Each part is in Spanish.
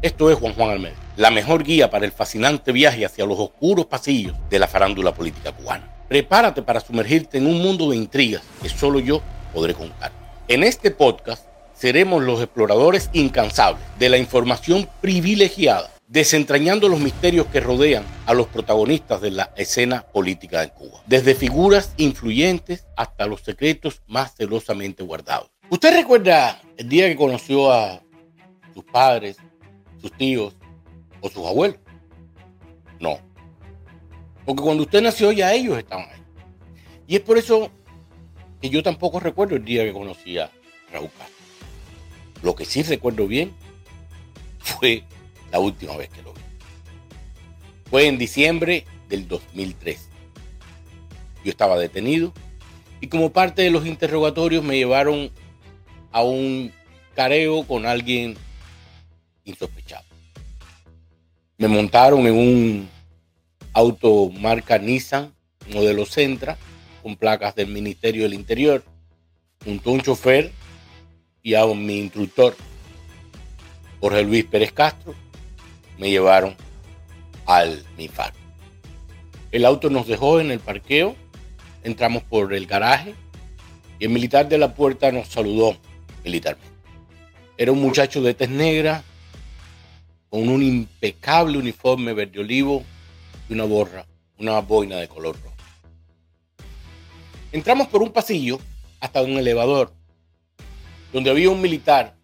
Esto es Juan Juan Almeida, la mejor guía para el fascinante viaje hacia los oscuros pasillos de la farándula política cubana. Prepárate para sumergirte en un mundo de intrigas que solo yo podré contar. En este podcast seremos los exploradores incansables de la información privilegiada, desentrañando los misterios que rodean a los protagonistas de la escena política de Cuba, desde figuras influyentes hasta los secretos más celosamente guardados. ¿Usted recuerda el día que conoció a sus padres, sus tíos o sus abuelos? No. Porque cuando usted nació ya ellos estaban ahí. Y es por eso que yo tampoco recuerdo el día que conocí a Raúl. Lo que sí recuerdo bien fue la última vez que lo vi. Fue en diciembre del 2003. Yo estaba detenido y como parte de los interrogatorios me llevaron a un careo con alguien insospechado. Me montaron en un auto marca Nissan, modelo Centra, con placas del Ministerio del Interior, junto a un chofer y a mi instructor, Jorge Luis Pérez Castro, me llevaron al MIFAR. El auto nos dejó en el parqueo, entramos por el garaje y el militar de la puerta nos saludó militarmente. Era un muchacho de tez negra, con un impecable uniforme verde olivo y una borra, una boina de color rojo. Entramos por un pasillo hasta un elevador, donde había un militar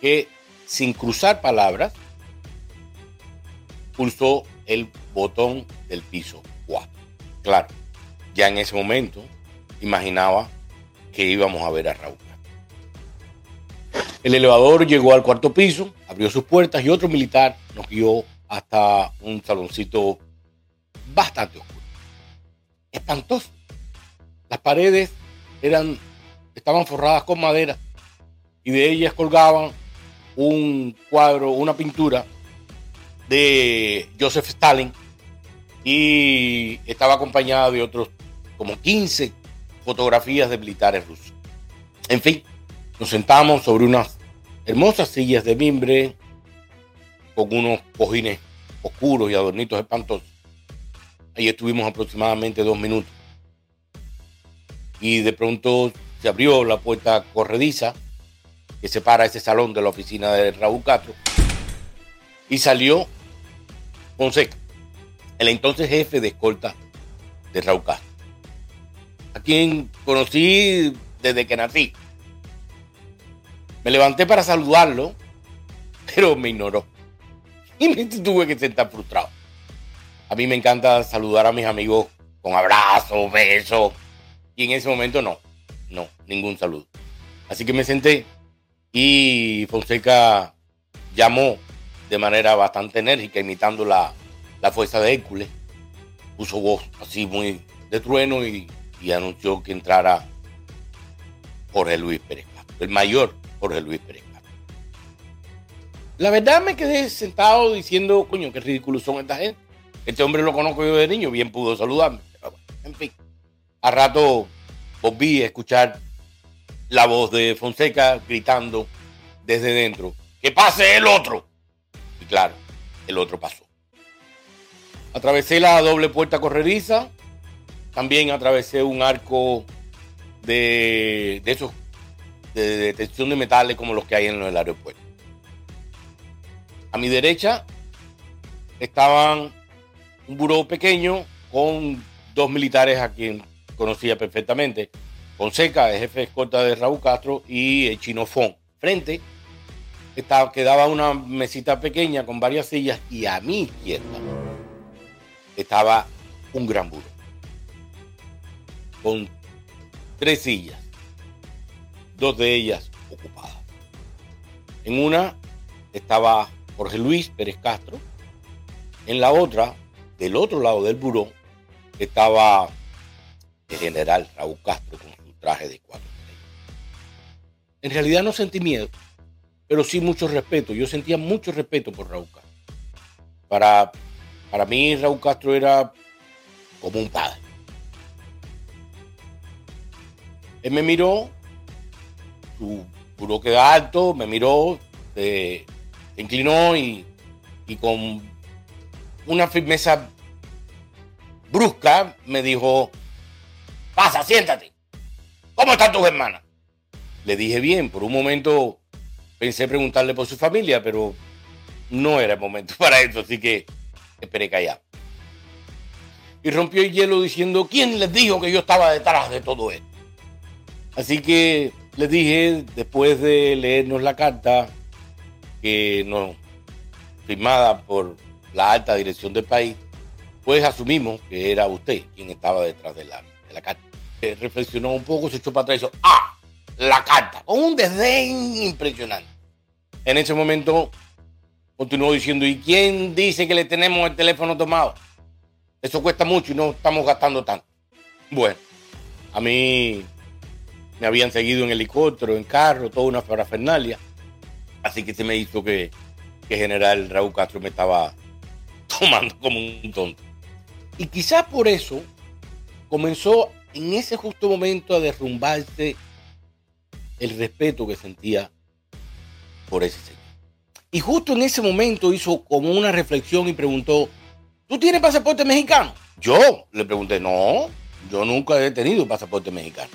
que, sin cruzar palabras, pulsó el botón del piso 4. Claro, ya en ese momento imaginaba que íbamos a ver a Raúl. El elevador llegó al cuarto piso, abrió sus puertas y otro militar nos guió hasta un saloncito bastante oscuro. Espantoso. Las paredes eran, estaban forradas con madera y de ellas colgaban un cuadro, una pintura de Joseph Stalin y estaba acompañada de otros como 15 fotografías de militares rusos. En fin, nos sentamos sobre unas hermosas sillas de mimbre con unos cojines oscuros y adornitos espantosos. Ahí estuvimos aproximadamente dos minutos. Y de pronto se abrió la puerta corrediza que separa ese salón de la oficina de Raúl Castro y salió Fonseca, el entonces jefe de escolta de Raúl Castro, a quien conocí desde que nací. Me levanté para saludarlo, pero me ignoró. Y me tuve que sentar frustrado. A mí me encanta saludar a mis amigos con abrazos, besos. Y en ese momento no, no, ningún saludo. Así que me senté y Fonseca llamó de manera bastante enérgica, imitando la, fuerza de Hércules. Puso voz así muy de trueno y, anunció que entrara Jorge Luis Pérez el mayor Jorge Luis Pérez La verdad me quedé sentado diciendo, coño, qué ridículos son esta gente. Este hombre lo conozco yo de niño, bien pudo saludarme. en fin, a rato volví a escuchar la voz de Fonseca gritando desde dentro, que pase el otro claro, el otro pasó. Atravesé la doble puerta corrediza, también atravesé un arco de, de esos de detección de metales como los que hay en el aeropuerto. A mi derecha estaban un buró pequeño con dos militares a quien conocía perfectamente. Fonseca, el jefe de escolta de Raúl Castro, y el Chinofón. Frente estaba, quedaba una mesita pequeña con varias sillas y a mi izquierda estaba un gran burro con tres sillas, dos de ellas ocupadas. En una estaba Jorge Luis Pérez Castro, en la otra, del otro lado del buró, estaba el general Raúl Castro con su traje de cuatro En realidad no sentí miedo pero sí mucho respeto. Yo sentía mucho respeto por Raúl Castro. Para, para mí Raúl Castro era como un padre. Él me miró, su buró quedó alto, me miró, se, inclinó y y con una firmeza brusca me dijo, pasa, siéntate. ¿Cómo están tus hermanas? Le dije bien, por un momento pensé preguntarle por su familia, pero no era el momento para eso, así que esperé callar. Y rompió el hielo diciendo, ¿quién les dijo que yo estaba detrás de todo esto? Así que les dije, después de leernos la carta, que no, firmada por la alta dirección del país, pues asumimos que era usted quien estaba detrás de la, de la carta. reflexionó un poco, se echó para atrás y dijo, ¡ah! La carta, con un desdén impresionante. En ese momento continuó diciendo, ¿y quién dice que le tenemos el teléfono tomado? Eso cuesta mucho y no estamos gastando tanto. Bueno, a mí me habían seguido en helicóptero, en carro, toda una parafernalia. Así que se me hizo que, que general Raúl Castro me estaba tomando como un tonto. Y quizás por eso comenzó en ese justo momento a derrumbarse el respeto que sentía por ese señor. Y justo en ese momento hizo como una reflexión y preguntó, ¿tú tienes pasaporte mexicano? Yo le pregunté, no, yo nunca he tenido pasaporte mexicano.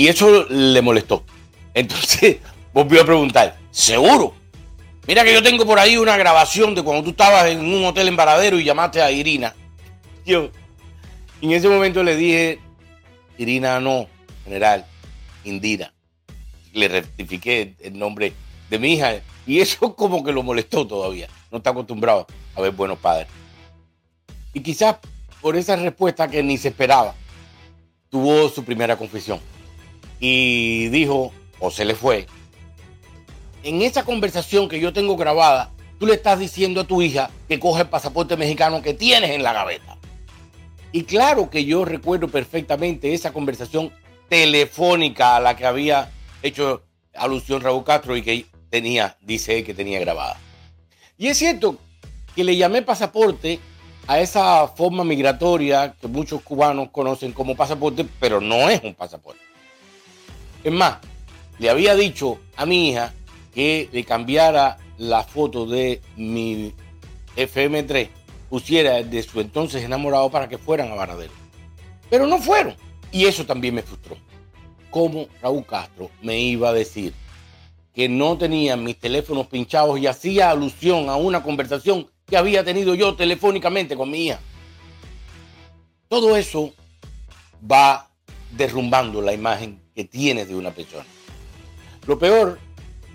Y eso le molestó. Entonces volvió a preguntar, ¿seguro? Mira que yo tengo por ahí una grabación de cuando tú estabas en un hotel en Varadero y llamaste a Irina. Yo, en ese momento le dije, Irina no, general, Indira. Le rectifiqué el nombre de mi hija y eso como que lo molestó todavía. No está acostumbrado a ver buenos padres. Y quizás por esa respuesta que ni se esperaba, tuvo su primera confesión. Y dijo, o se le fue, en esa conversación que yo tengo grabada, tú le estás diciendo a tu hija que coge el pasaporte mexicano que tienes en la gaveta. Y claro que yo recuerdo perfectamente esa conversación telefónica a la que había hecho alusión Raúl Castro y que tenía, dice que tenía grabada. Y es cierto que le llamé pasaporte a esa forma migratoria que muchos cubanos conocen como pasaporte, pero no es un pasaporte. Es más, le había dicho a mi hija que le cambiara la foto de mi FM3, pusiera de su entonces enamorado para que fueran a Varadero. Pero no fueron. Y eso también me frustró. ¿Cómo Raúl Castro me iba a decir que no tenía mis teléfonos pinchados y hacía alusión a una conversación que había tenido yo telefónicamente con mi hija? Todo eso va derrumbando la imagen que tienes de una persona. Lo peor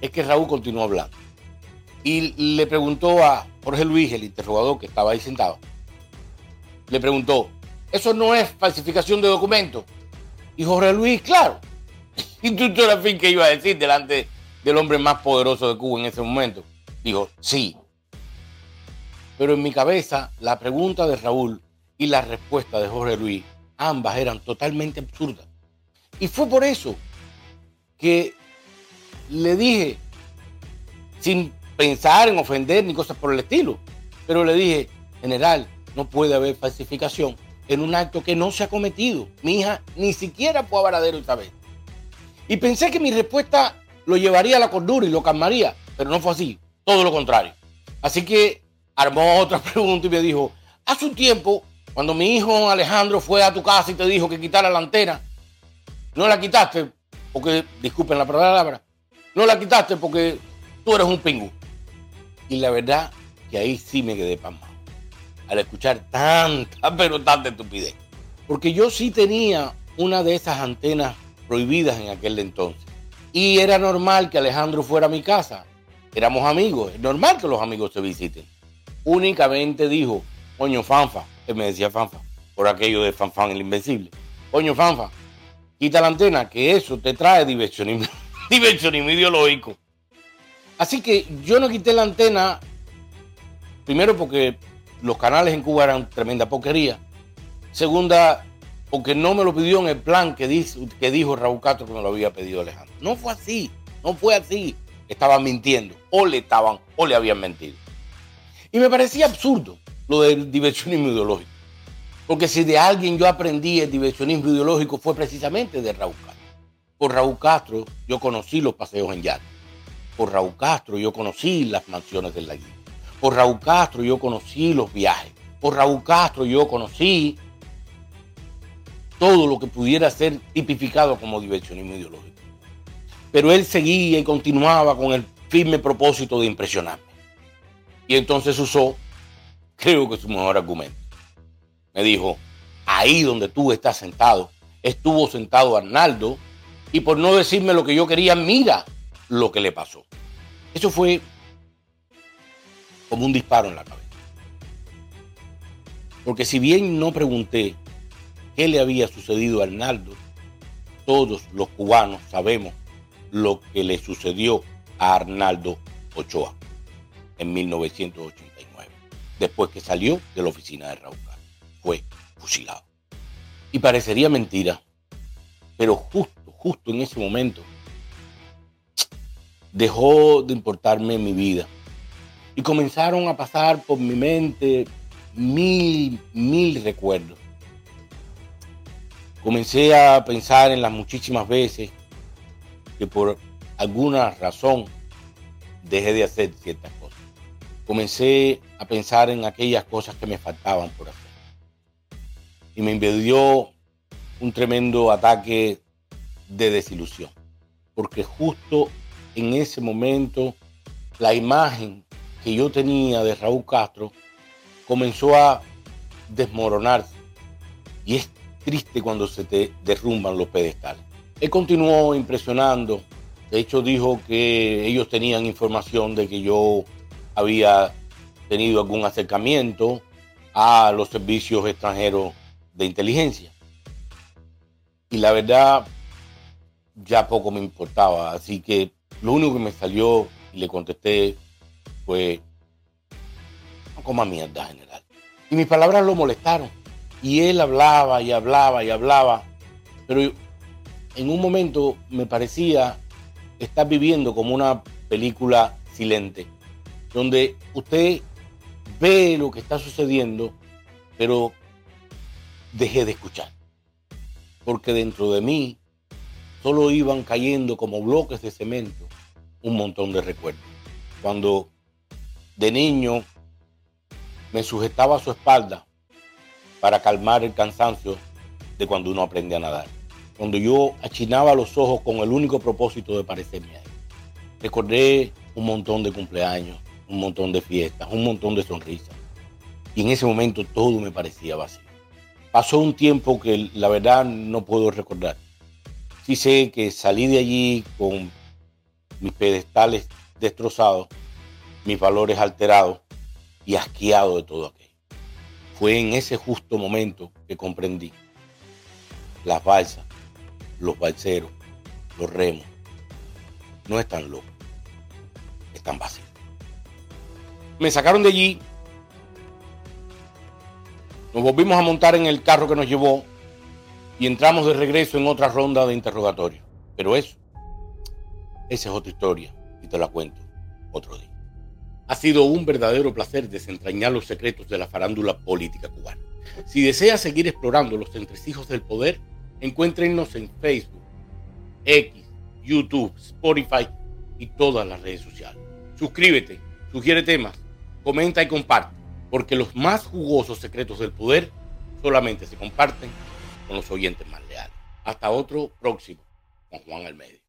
es que Raúl continuó hablando. Y le preguntó a Jorge Luis, el interrogador que estaba ahí sentado, le preguntó, ¿eso no es falsificación de documentos? Y Jorge Luis, claro. ¿Y tú, eras fin que iba a decir delante del hombre más poderoso de Cuba en ese momento? Dijo, sí. Pero en mi cabeza, la pregunta de Raúl y la respuesta de Jorge Luis, ambas eran totalmente absurdas. Y fue por eso que le dije, sin pensar en ofender ni cosas por el estilo, pero le dije, general, no puede haber falsificación en un acto que no se ha cometido. Mi hija ni siquiera fue a Varadero esta vez. Y pensé que mi respuesta lo llevaría a la cordura y lo calmaría, pero no fue así, todo lo contrario. Así que armó otra pregunta y me dijo, hace un tiempo, cuando mi hijo Alejandro fue a tu casa y te dijo que quitara la antena, no la quitaste, porque, disculpen la palabra, no la quitaste porque tú eres un pingu. Y la verdad que ahí sí me quedé pasmado. Al escuchar tanta, pero tanta estupidez. Porque yo sí tenía una de esas antenas prohibidas en aquel entonces. Y era normal que Alejandro fuera a mi casa. Éramos amigos. Es normal que los amigos se visiten. Únicamente dijo, coño Fanfa, me decía Fanfa, por aquello de Fanfan el Invencible. Coño Fanfa, quita la antena, que eso te trae diversión diversionismo ideológico. Así que yo no quité la antena, primero porque los canales en Cuba eran tremenda porquería. Segunda, porque no me lo pidió en el plan que, dice, que dijo Raúl Castro que me lo había pedido Alejandro. No fue así, no fue así. Estaban mintiendo, o le estaban, o le habían mentido. Y me parecía absurdo lo del diversionismo ideológico. Porque si de alguien yo aprendí el diversionismo ideológico fue precisamente de Raúl Castro por Raúl Castro yo conocí los paseos en yate. Por Raúl Castro yo conocí las mansiones del laguito. Por Raúl Castro yo conocí los viajes. Por Raúl Castro yo conocí todo lo que pudiera ser tipificado como diversionismo ideológico. Pero él seguía y continuaba con el firme propósito de impresionarme. Y entonces usó, creo que su mejor argumento. Me dijo, ahí donde tú estás sentado, estuvo sentado Arnaldo, y por no decirme lo que yo quería, mira lo que le pasó. Eso fue como un disparo en la cabeza. Porque si bien no pregunté qué le había sucedido a Arnaldo, todos los cubanos sabemos lo que le sucedió a Arnaldo Ochoa en 1989, después que salió de la oficina de Raúl Castro. Fue fusilado. Y parecería mentira, pero justo, justo en ese momento, dejó de importarme mi vida. Y comenzaron a pasar por mi mente mil, mil recuerdos. Comencé a pensar en las muchísimas veces que por alguna razón dejé de hacer ciertas cosas. Comencé a pensar en aquellas cosas que me faltaban por hacer. Y me invadió un tremendo ataque de desilusión. Porque justo en ese momento la imagen que yo tenía de Raúl Castro comenzó a desmoronarse. Y es triste cuando se te derrumban los pedestales. Él continuó impresionando. De hecho, dijo que ellos tenían información de que yo había tenido algún acercamiento a los servicios extranjeros de inteligencia. Y la verdad, ya poco me importaba. Así que lo único que me salió y le contesté fue, no coma mierda, general. Y mis palabras lo molestaron. Y él hablaba y hablaba y hablaba. Pero en un momento me parecía estar viviendo como una película silente, donde usted ve lo que está sucediendo, pero dejé de escuchar. Porque dentro de mí solo iban cayendo como bloques de cemento un montón de recuerdos. Cuando de niño me sujetaba a su espalda para calmar el cansancio de cuando uno aprende a nadar cuando yo achinaba los ojos con el único propósito de parecerme a él. Recordé un montón de cumpleaños, un montón de fiestas, un montón de sonrisas. Y en ese momento todo me parecía vacío. Pasó un tiempo que la verdad no puedo recordar. Sí sé que salí de allí con mis pedestales destrozados, mis valores alterados y asqueado de todo aquello. Fue en ese justo momento que comprendí las balsas los balseros, los remos, no están locos, están vacíos. Me sacaron de allí, nos volvimos a montar en el carro que nos llevó y entramos de regreso en otra ronda de interrogatorio. Pero eso, esa es otra historia y te la cuento otro día. Ha sido un verdadero placer desentrañar los secretos de la farándula política cubana. Si deseas seguir explorando los entresijos del poder, Encuéntrenos en Facebook, X, YouTube, Spotify y todas las redes sociales. Suscríbete, sugiere temas, comenta y comparte, porque los más jugosos secretos del poder solamente se comparten con los oyentes más leales. Hasta otro próximo, con Juan Almeida.